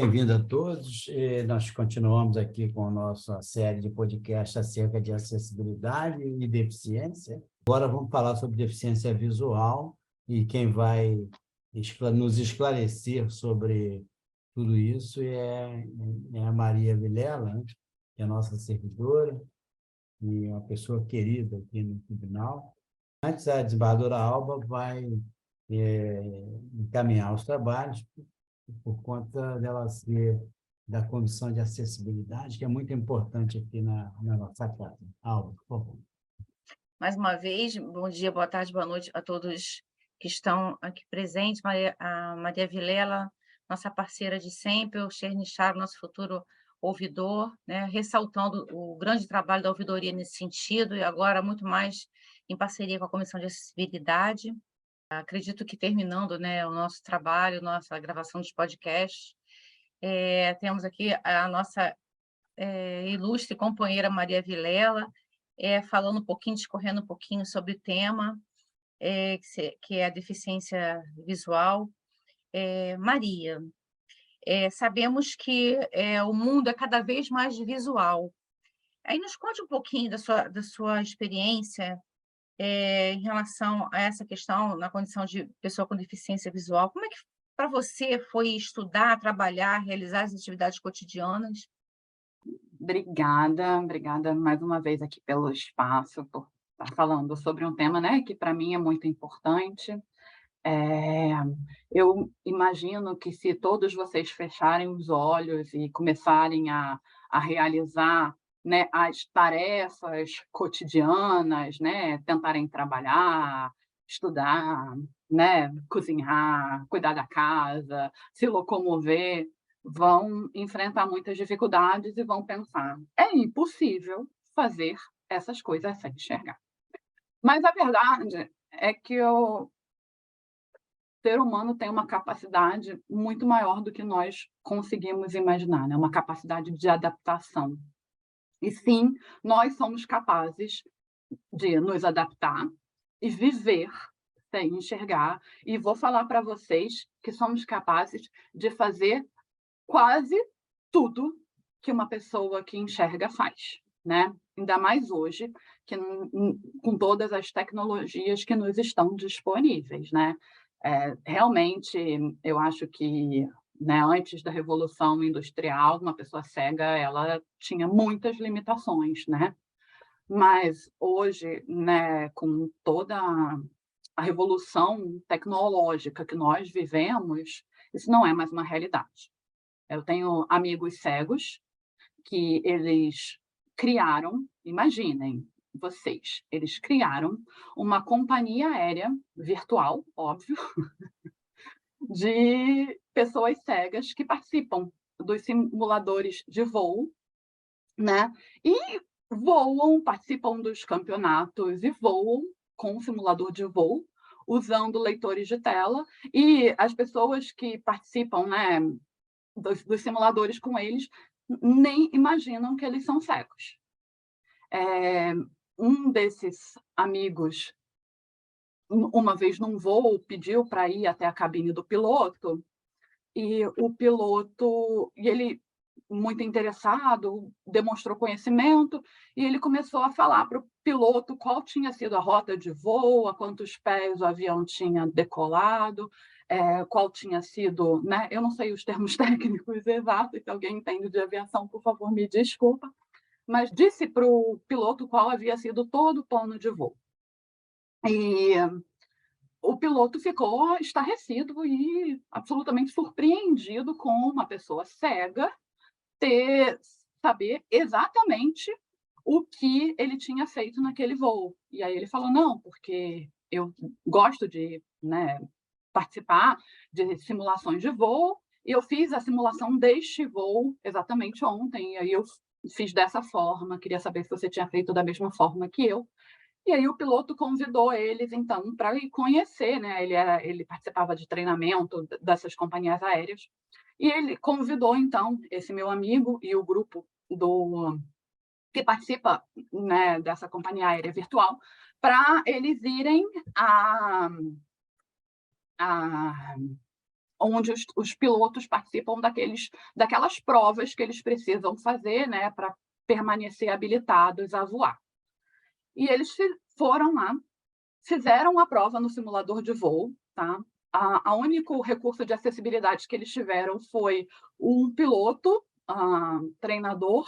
bem-vindo a todos. Nós continuamos aqui com a nossa série de podcasts acerca de acessibilidade e deficiência. Agora vamos falar sobre deficiência visual e quem vai nos esclarecer sobre tudo isso é, é a Maria Vilela, né? que é nossa servidora e uma pessoa querida aqui no tribunal. Antes, a desembargadora Alba vai é, encaminhar os trabalhos por conta dela ser da Comissão de Acessibilidade, que é muito importante aqui na, na nossa casa. Alba, por favor. Mais uma vez, bom dia, boa tarde, boa noite a todos que estão aqui presentes. Maria, a Maria Vilela, nossa parceira de sempre, o Chernichar, nosso futuro ouvidor, né, ressaltando o grande trabalho da ouvidoria nesse sentido, e agora muito mais em parceria com a Comissão de Acessibilidade. Acredito que terminando né, o nosso trabalho, nossa gravação dos podcasts, é, temos aqui a nossa é, ilustre companheira Maria Vilela, é, falando um pouquinho, discorrendo um pouquinho sobre o tema, é, que é a deficiência visual. Maria, sabemos que o mundo é cada vez mais visual. Aí nos conte um pouquinho da sua, da sua experiência é, em relação a essa questão na condição de pessoa com deficiência visual. Como é que para você foi estudar, trabalhar, realizar as atividades cotidianas? Obrigada, obrigada mais uma vez aqui pelo espaço, por estar falando sobre um tema né, que para mim é muito importante. É, eu imagino que se todos vocês fecharem os olhos e começarem a, a realizar né, as tarefas cotidianas, né, tentarem trabalhar, estudar, né, cozinhar, cuidar da casa, se locomover, vão enfrentar muitas dificuldades e vão pensar, é impossível fazer essas coisas sem enxergar. Mas a verdade é que o ser humano tem uma capacidade muito maior do que nós conseguimos imaginar, né? uma capacidade de adaptação. E sim, nós somos capazes de nos adaptar e viver sem enxergar. E vou falar para vocês que somos capazes de fazer quase tudo que uma pessoa que enxerga faz, né? Ainda mais hoje, que com todas as tecnologias que nos estão disponíveis, né? É, realmente, eu acho que né, antes da Revolução Industrial, uma pessoa cega ela tinha muitas limitações, né? Mas hoje, né, com toda a revolução tecnológica que nós vivemos, isso não é mais uma realidade. Eu tenho amigos cegos que eles criaram, imaginem vocês, eles criaram uma companhia aérea virtual, óbvio, de pessoas cegas que participam dos simuladores de voo, né? E voam, participam dos campeonatos e voam com o simulador de voo, usando leitores de tela, e as pessoas que participam né, dos, dos simuladores com eles nem imaginam que eles são cegos. É, um desses amigos uma vez num voo, pediu para ir até a cabine do piloto, e o piloto, e ele, muito interessado, demonstrou conhecimento, e ele começou a falar para o piloto qual tinha sido a rota de voo, a quantos pés o avião tinha decolado, é, qual tinha sido, né? eu não sei os termos técnicos exatos, se alguém entende de aviação, por favor, me desculpa, mas disse para o piloto qual havia sido todo o plano de voo. E o piloto ficou estarrecido e absolutamente surpreendido com uma pessoa cega ter saber exatamente o que ele tinha feito naquele voo. E aí ele falou, não, porque eu gosto de né, participar de simulações de voo, e eu fiz a simulação deste voo exatamente ontem, e aí eu fiz dessa forma, queria saber se você tinha feito da mesma forma que eu. E aí o piloto convidou eles, então, para ir conhecer, né? Ele, era, ele participava de treinamento dessas companhias aéreas, e ele convidou, então, esse meu amigo e o grupo do que participa né, dessa companhia aérea virtual, para eles irem a, a onde os, os, pilotos participam daqueles, daquelas provas que eles precisam fazer né, para permanecer habilitados a voar. E eles foram lá, fizeram a prova no simulador de voo, tá? A, a único recurso de acessibilidade que eles tiveram foi um piloto, uh, treinador,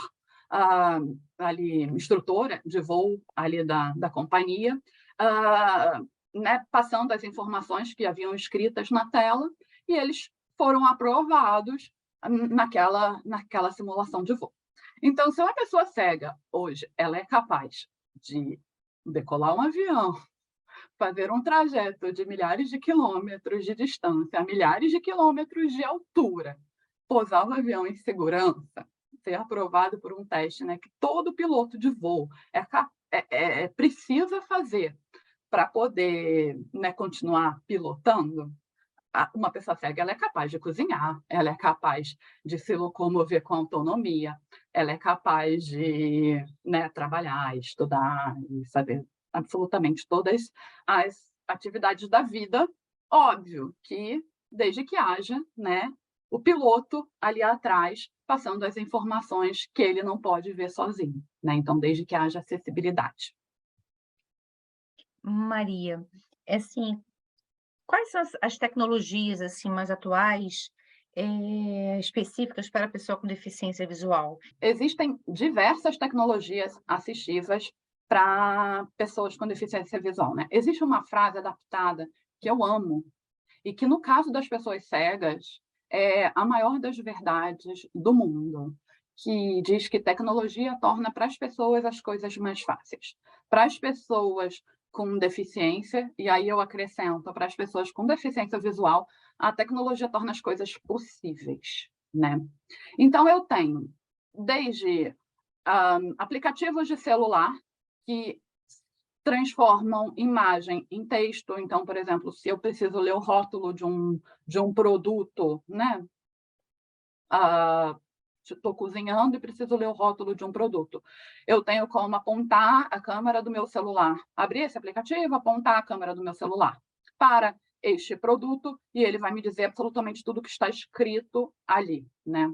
uh, ali, instrutora de voo ali da, da companhia, uh, né, passando as informações que haviam escritas na tela, e eles foram aprovados naquela, naquela simulação de voo. Então, se uma pessoa cega hoje ela é capaz de decolar um avião, fazer um trajeto de milhares de quilômetros de distância, milhares de quilômetros de altura, pousar o avião em segurança, ser aprovado por um teste né, que todo piloto de voo é, é, é, é precisa fazer para poder né, continuar pilotando, uma pessoa cega ela é capaz de cozinhar, ela é capaz de se locomover com autonomia, ela é capaz de né, trabalhar, estudar e fazer absolutamente todas as atividades da vida. Óbvio que desde que haja né, o piloto ali atrás passando as informações que ele não pode ver sozinho. Né? Então, desde que haja acessibilidade. Maria, é assim, quais são as, as tecnologias assim mais atuais é, específicas para a pessoa com deficiência visual? Existem diversas tecnologias assistivas para pessoas com deficiência visual. Né? Existe uma frase adaptada que eu amo, e que, no caso das pessoas cegas, é a maior das verdades do mundo, que diz que tecnologia torna para as pessoas as coisas mais fáceis. Para as pessoas com deficiência, e aí eu acrescento para as pessoas com deficiência visual, a tecnologia torna as coisas possíveis, né? Então eu tenho desde um, aplicativos de celular que transformam imagem em texto. Então, por exemplo, se eu preciso ler o rótulo de um, de um produto, né? Uh, estou cozinhando e preciso ler o rótulo de um produto. Eu tenho como apontar a câmera do meu celular, abrir esse aplicativo, apontar a câmera do meu celular para este produto e ele vai me dizer absolutamente tudo que está escrito ali, né?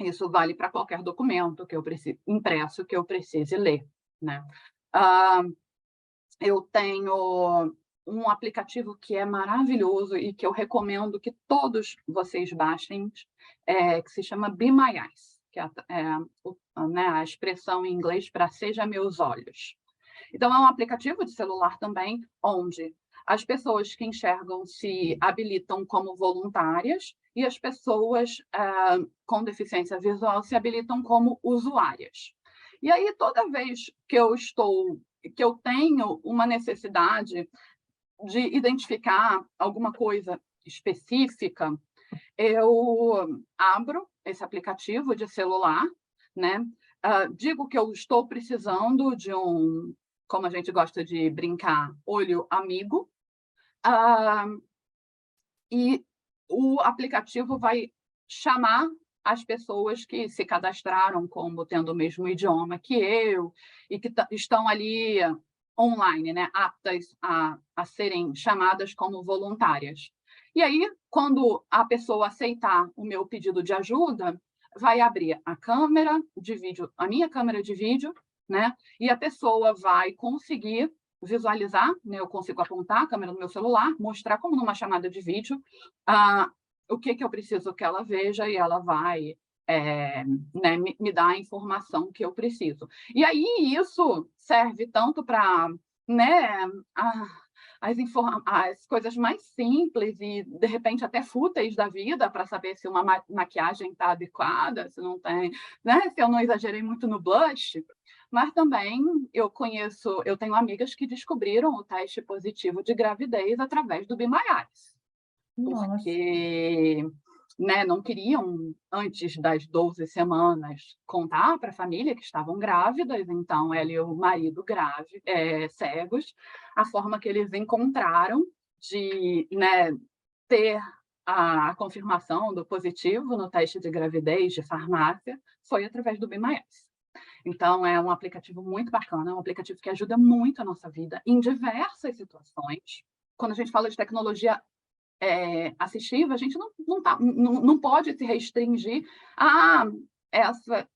Isso vale para qualquer documento que eu precise, impresso que eu precise ler, né? Eu tenho um aplicativo que é maravilhoso e que eu recomendo que todos vocês baixem, é, que se chama Be My Eyes, que é, é né, a expressão em inglês para Seja Meus Olhos. Então, é um aplicativo de celular também, onde as pessoas que enxergam se habilitam como voluntárias e as pessoas é, com deficiência visual se habilitam como usuárias. E aí, toda vez que eu estou, que eu tenho uma necessidade de identificar alguma coisa específica, eu abro esse aplicativo de celular, né? Uh, digo que eu estou precisando de um, como a gente gosta de brincar, olho amigo, uh, e o aplicativo vai chamar as pessoas que se cadastraram como tendo o mesmo idioma que eu e que estão ali online, né, aptas a, a serem chamadas como voluntárias. E aí, quando a pessoa aceitar o meu pedido de ajuda, vai abrir a câmera de vídeo, a minha câmera de vídeo, né? E a pessoa vai conseguir visualizar, né? Eu consigo apontar a câmera do meu celular, mostrar como numa chamada de vídeo, uh, o que, que eu preciso que ela veja e ela vai é, né, me, me dá a informação que eu preciso. E aí isso serve tanto para né, as, as coisas mais simples e, de repente, até fúteis da vida, para saber se uma ma maquiagem está adequada, se não tem, né, se eu não exagerei muito no blush. Mas também eu conheço, eu tenho amigas que descobriram o teste positivo de gravidez através do Eyes. Porque né, não queriam, antes das 12 semanas, contar para a família que estavam grávidas, então ela e o marido grave, é, cegos, a forma que eles encontraram de né, ter a, confirmação do positivo no teste de gravidez de farmácia foi através do BMS. Então, é um aplicativo muito bacana, é um aplicativo que ajuda muito a nossa vida em diversas situações. Quando a gente fala de tecnologia é, assistiva, a gente não, não, tá, não, não pode se restringir a essas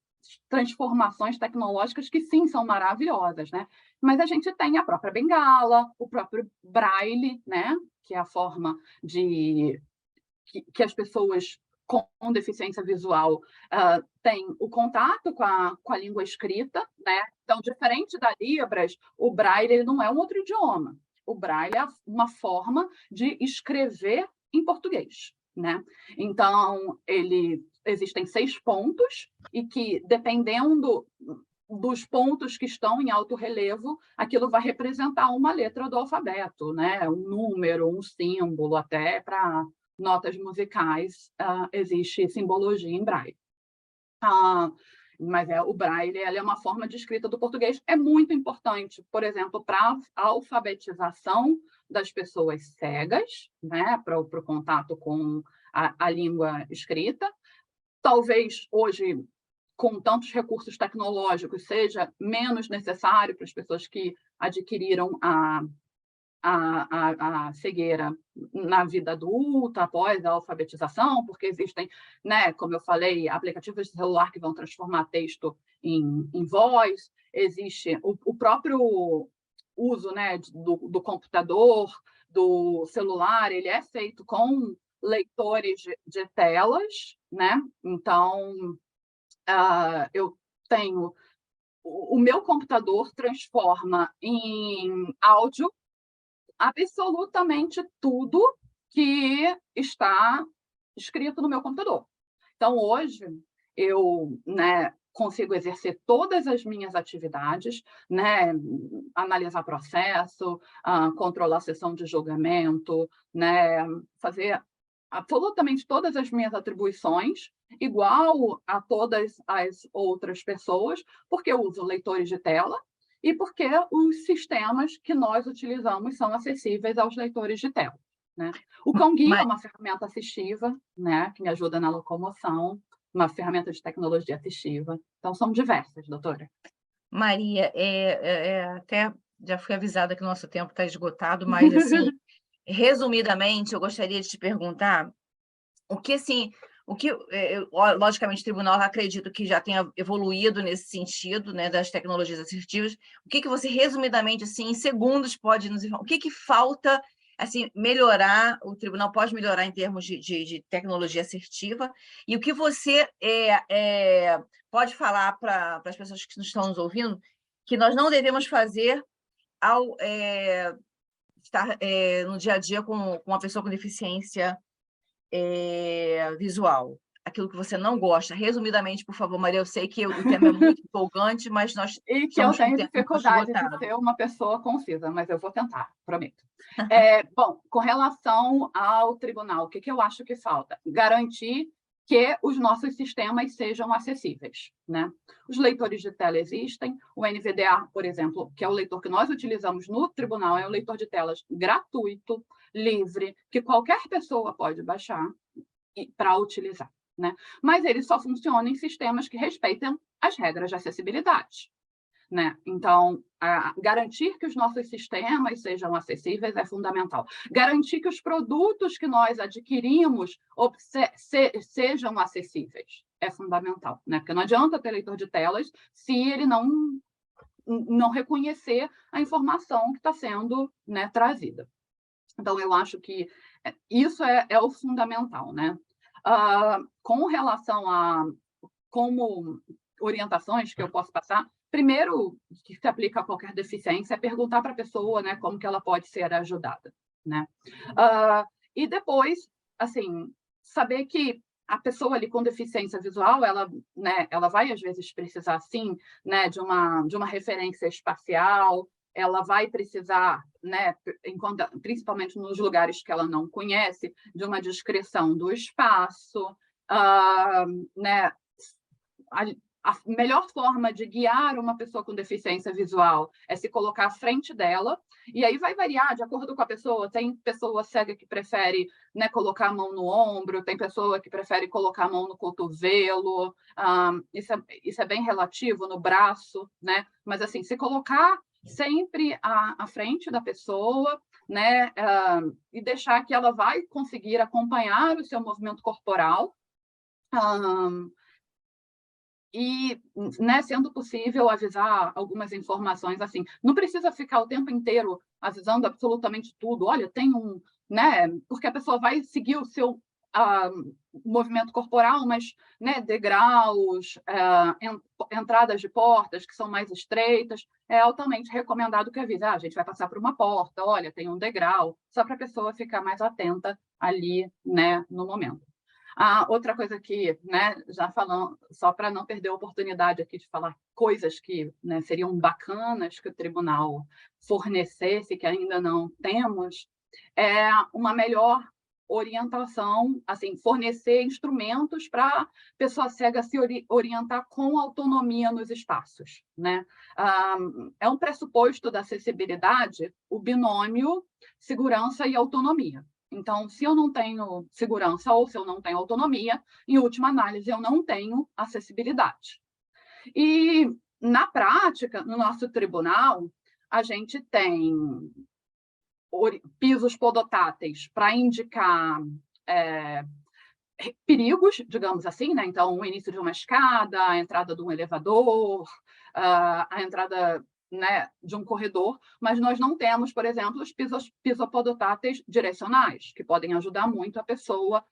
transformações tecnológicas que sim são maravilhosas, né? Mas a gente tem a própria bengala, o próprio braille, né? Que é a forma de que, que as pessoas com deficiência visual uh, têm o contato com a, com a língua escrita, né? Então, diferente da Libras, o Braille ele não é um outro idioma. O Braille é uma forma de escrever em português, né? Então, ele existem seis pontos e que, dependendo dos pontos que estão em alto relevo, aquilo vai representar uma letra do alfabeto, né? Um número, um símbolo, até para notas musicais, uh, existe simbologia em braille. Uh, mas é, o braille é uma forma de escrita do português, é muito importante, por exemplo, para a alfabetização das pessoas cegas, né, para o contato com a, a língua escrita. Talvez hoje, com tantos recursos tecnológicos, seja menos necessário para as pessoas que adquiriram a a, a, a, cegueira na vida adulta, após a alfabetização, porque existem, né, como eu falei, aplicativos de celular que vão transformar texto em, em voz, existe o, o próprio uso né, do, do, computador, do celular, ele é feito com leitores de, de telas, né? Então, uh, eu tenho o meu computador transforma em áudio absolutamente tudo que está escrito no meu computador. Então, hoje, eu né, consigo exercer todas as minhas atividades, né, analisar processo, uh, controlar a sessão de julgamento, né, fazer absolutamente todas as minhas atribuições, igual a todas as outras pessoas, porque eu uso leitores de tela, e porque os sistemas que nós utilizamos são acessíveis aos leitores de tela. Né? O Conguinho Mas... é uma ferramenta assistiva, né, que me ajuda na locomoção, uma ferramenta de tecnologia assistiva. Então, são diversas, doutora. Maria, é, é, é até já fui avisada que o nosso tempo está esgotado, mas, assim, resumidamente, eu gostaria de te perguntar o que, assim, o que, é, logicamente, o tribunal acredito que já tenha evoluído nesse sentido, né, das tecnologias assertivas. O que, que você, resumidamente, assim, em segundos, pode nos informar? O que, que falta, assim, melhorar, o tribunal pode melhorar em termos de, de, de tecnologia assertiva? E o que você é, é pode falar para as pessoas que estão nos ouvindo que nós não devemos fazer ao é, estar é, no dia a dia com, com uma pessoa com deficiência é, visual, aquilo que você não gosta. Resumidamente, por favor, Maria, eu sei que o tema é muito empolgante, mas nós. E que eu tenho dificuldade de ser uma pessoa concisa, mas eu vou tentar, prometo. é, bom, com relação ao tribunal, o que, que eu acho que falta? Garantir que os nossos sistemas sejam acessíveis. Né? Os leitores de tela existem, o NVDA, por exemplo, que é o leitor que nós utilizamos no tribunal, é um leitor de telas gratuito, livre, que qualquer pessoa pode baixar para utilizar. Né? Mas ele só funciona em sistemas que respeitem as regras de acessibilidade. Né? Então, garantir que os nossos sistemas sejam acessíveis é fundamental. Garantir que os produtos que nós adquirimos se, se, sejam acessíveis é fundamental, né? Porque não adianta ter leitor de telas se ele não não reconhecer a informação que está sendo né, trazida. Então, eu acho que é, isso é, é o fundamental, né? Uh, com relação a como orientações que eu posso passar, primeiro que se aplica a qualquer deficiência é perguntar para a pessoa, né, como que ela pode ser ajudada, né? Uh, e depois, assim, saber que a pessoa ali com deficiência visual, ela, né, ela vai às vezes precisar sim, né, de uma de uma referência espacial, ela vai precisar, né, principalmente nos lugares que ela não conhece, de uma descrição do espaço, uh, né, a, a melhor forma de guiar uma pessoa com deficiência visual é se colocar à frente dela, e aí vai variar de acordo com a pessoa. Tem pessoa cega que prefere né, colocar a mão no ombro, tem pessoa que prefere colocar a mão no cotovelo, um, isso, é, isso é bem relativo, no braço, né? Mas assim, se colocar sempre à, à frente da pessoa, né, uh, e deixar que ela vai conseguir acompanhar o seu movimento corporal, um, e, né, sendo possível, avisar algumas informações assim. Não precisa ficar o tempo inteiro avisando absolutamente tudo. Olha, tem um, né? Porque a pessoa vai seguir o seu movimento corporal, mas né, degraus, uh, entradas de portas que são mais estreitas, é altamente recomendado que avise. Ah, a gente vai passar por uma porta, olha, tem um degrau, só para a pessoa ficar mais atenta ali, né, no momento. Ah, outra coisa que, né, já falando, só para não perder a oportunidade aqui de falar coisas que né, seriam bacanas que o tribunal fornecesse, que ainda não temos, é uma melhor orientação, assim, fornecer instrumentos para a pessoa cega se ori orientar com autonomia nos espaços, né? É um pressuposto da acessibilidade o binômio segurança e autonomia. Então, se eu não tenho segurança ou se eu não tenho autonomia, em última análise, eu não tenho acessibilidade. E, na prática, no nosso tribunal, a gente tem pisos podotáteis para indicar é, perigos, digamos assim, né? Então, o início de uma escada, a entrada de um elevador, a entrada né, de um corredor, mas nós não temos, por exemplo, os pisos, pisopodotáteis direcionais, que podem ajudar muito a pessoa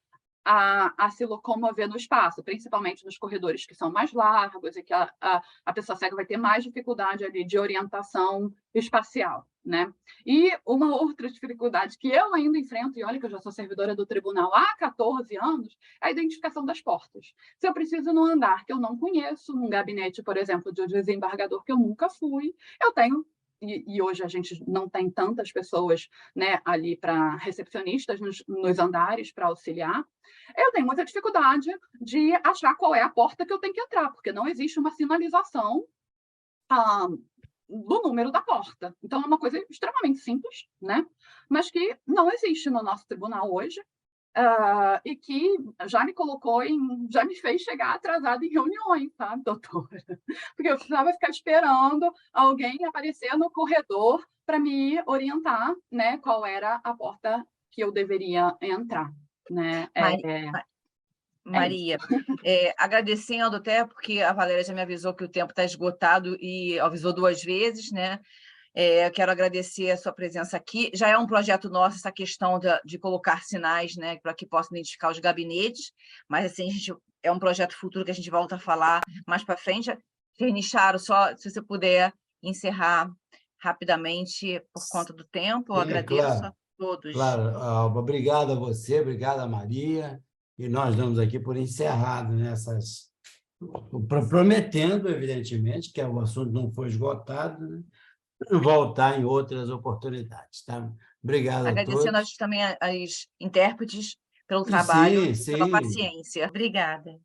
a, a, se locomover no espaço, principalmente nos corredores que são mais largos e que a, a, a pessoa cega vai ter mais dificuldade ali de orientação espacial. Né? E uma outra dificuldade que eu ainda enfrento, e olha que eu já sou servidora do tribunal há 14 anos, é a identificação das portas. Se eu preciso num andar que eu não conheço, num gabinete, por exemplo, de um desembargador que eu nunca fui, eu tenho e, e, hoje a gente não tem tantas pessoas né, ali para recepcionistas nos, nos andares para auxiliar, eu tenho muita dificuldade de achar qual é a porta que eu tenho que entrar, porque não existe uma sinalização ah, do número da porta. Então, é uma coisa extremamente simples, né? mas que não existe no nosso tribunal hoje, Uh, e que já me colocou em, já me fez chegar atrasada em reuniões, sabe, doutora? Porque eu precisava ficar esperando alguém aparecer no corredor para me orientar, né, qual era a porta que eu deveria entrar, né? É, Maria, é, Maria é, agradecendo até porque a Valéria já me avisou que o tempo está esgotado e avisou duas vezes, né? É, quero agradecer a sua presença aqui. Já é um projeto nosso essa questão de, de colocar sinais, né, para que possam identificar os gabinetes, mas assim, a gente, é um projeto futuro que a gente volta a falar mais para frente. Fernicharo, só se você puder encerrar rapidamente por conta do tempo, eu agradeço claro, a todos. Claro, Alba, obrigado a você, obrigado a Maria, e nós damos aqui por encerrado nessas prometendo, evidentemente, que o assunto não foi esgotado, né? Voltar em outras oportunidades. Tá? Obrigado Agradecendo a todos. também as intérpretes pelo trabalho, sim, sim. pela paciência. Obrigada.